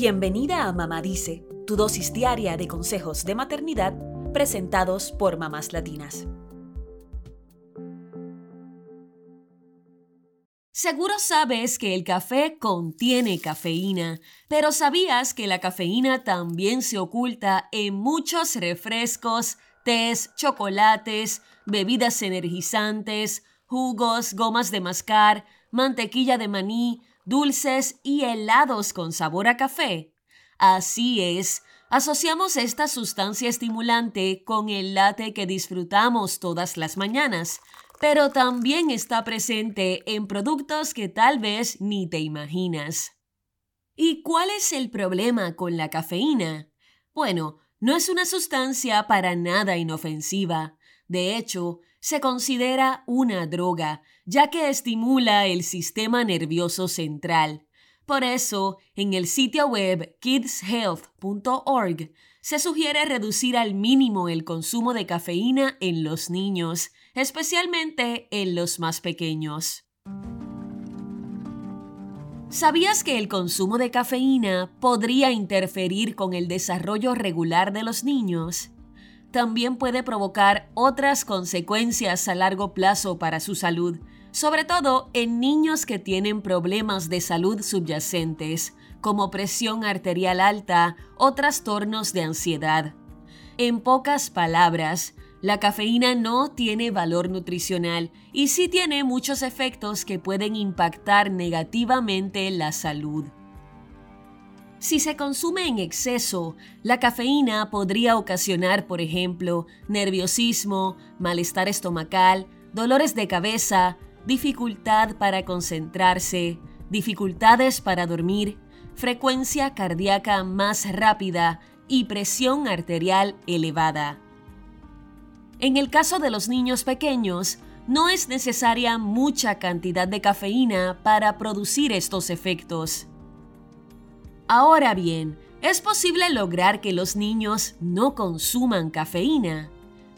Bienvenida a Mamá Dice, tu dosis diaria de consejos de maternidad presentados por mamás latinas. Seguro sabes que el café contiene cafeína, pero ¿sabías que la cafeína también se oculta en muchos refrescos, tés, chocolates, bebidas energizantes, jugos, gomas de mascar, mantequilla de maní, dulces y helados con sabor a café. Así es, asociamos esta sustancia estimulante con el latte que disfrutamos todas las mañanas, pero también está presente en productos que tal vez ni te imaginas. ¿Y cuál es el problema con la cafeína? Bueno, no es una sustancia para nada inofensiva. De hecho, se considera una droga, ya que estimula el sistema nervioso central. Por eso, en el sitio web kidshealth.org se sugiere reducir al mínimo el consumo de cafeína en los niños, especialmente en los más pequeños. ¿Sabías que el consumo de cafeína podría interferir con el desarrollo regular de los niños? También puede provocar otras consecuencias a largo plazo para su salud, sobre todo en niños que tienen problemas de salud subyacentes, como presión arterial alta o trastornos de ansiedad. En pocas palabras, la cafeína no tiene valor nutricional y sí tiene muchos efectos que pueden impactar negativamente la salud. Si se consume en exceso, la cafeína podría ocasionar, por ejemplo, nerviosismo, malestar estomacal, dolores de cabeza, dificultad para concentrarse, dificultades para dormir, frecuencia cardíaca más rápida y presión arterial elevada. En el caso de los niños pequeños, no es necesaria mucha cantidad de cafeína para producir estos efectos. Ahora bien, ¿es posible lograr que los niños no consuman cafeína?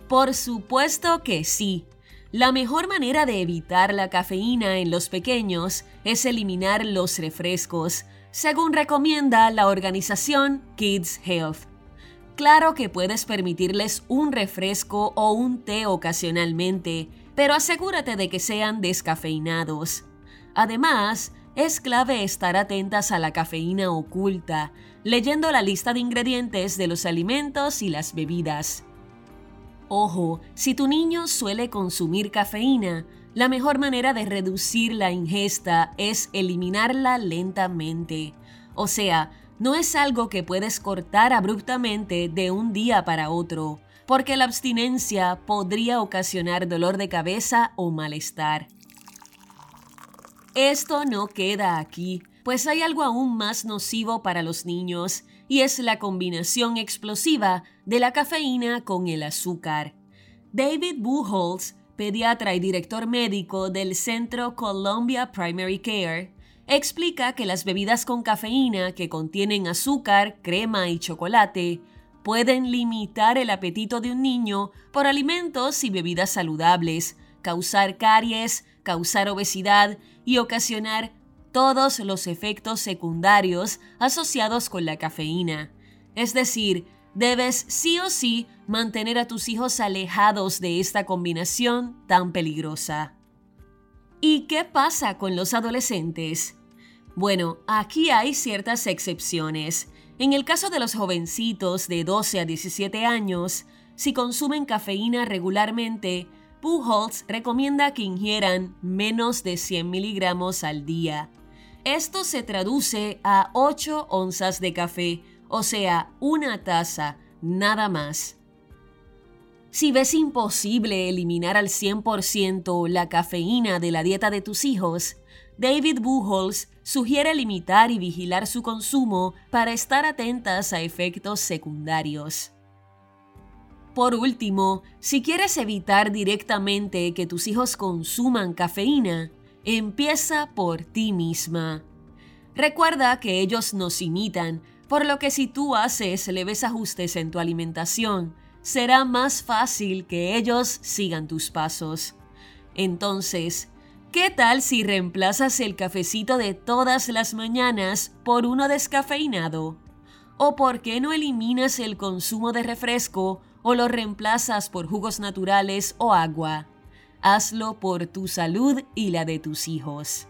Por supuesto que sí. La mejor manera de evitar la cafeína en los pequeños es eliminar los refrescos, según recomienda la organización Kids Health. Claro que puedes permitirles un refresco o un té ocasionalmente, pero asegúrate de que sean descafeinados. Además, es clave estar atentas a la cafeína oculta, leyendo la lista de ingredientes de los alimentos y las bebidas. Ojo, si tu niño suele consumir cafeína, la mejor manera de reducir la ingesta es eliminarla lentamente. O sea, no es algo que puedes cortar abruptamente de un día para otro, porque la abstinencia podría ocasionar dolor de cabeza o malestar. Esto no queda aquí, pues hay algo aún más nocivo para los niños, y es la combinación explosiva de la cafeína con el azúcar. David Buchholz, pediatra y director médico del Centro Columbia Primary Care, explica que las bebidas con cafeína que contienen azúcar, crema y chocolate pueden limitar el apetito de un niño por alimentos y bebidas saludables, causar caries, causar obesidad y ocasionar todos los efectos secundarios asociados con la cafeína. Es decir, debes sí o sí mantener a tus hijos alejados de esta combinación tan peligrosa. ¿Y qué pasa con los adolescentes? Bueno, aquí hay ciertas excepciones. En el caso de los jovencitos de 12 a 17 años, si consumen cafeína regularmente, Pujols recomienda que ingieran menos de 100 miligramos al día. Esto se traduce a 8 onzas de café, o sea, una taza, nada más. Si ves imposible eliminar al 100% la cafeína de la dieta de tus hijos, David Buchholz sugiere limitar y vigilar su consumo para estar atentas a efectos secundarios. Por último, si quieres evitar directamente que tus hijos consuman cafeína, empieza por ti misma. Recuerda que ellos nos imitan, por lo que si tú haces leves ajustes en tu alimentación, será más fácil que ellos sigan tus pasos. Entonces, ¿Qué tal si reemplazas el cafecito de todas las mañanas por uno descafeinado? ¿O por qué no eliminas el consumo de refresco o lo reemplazas por jugos naturales o agua? Hazlo por tu salud y la de tus hijos.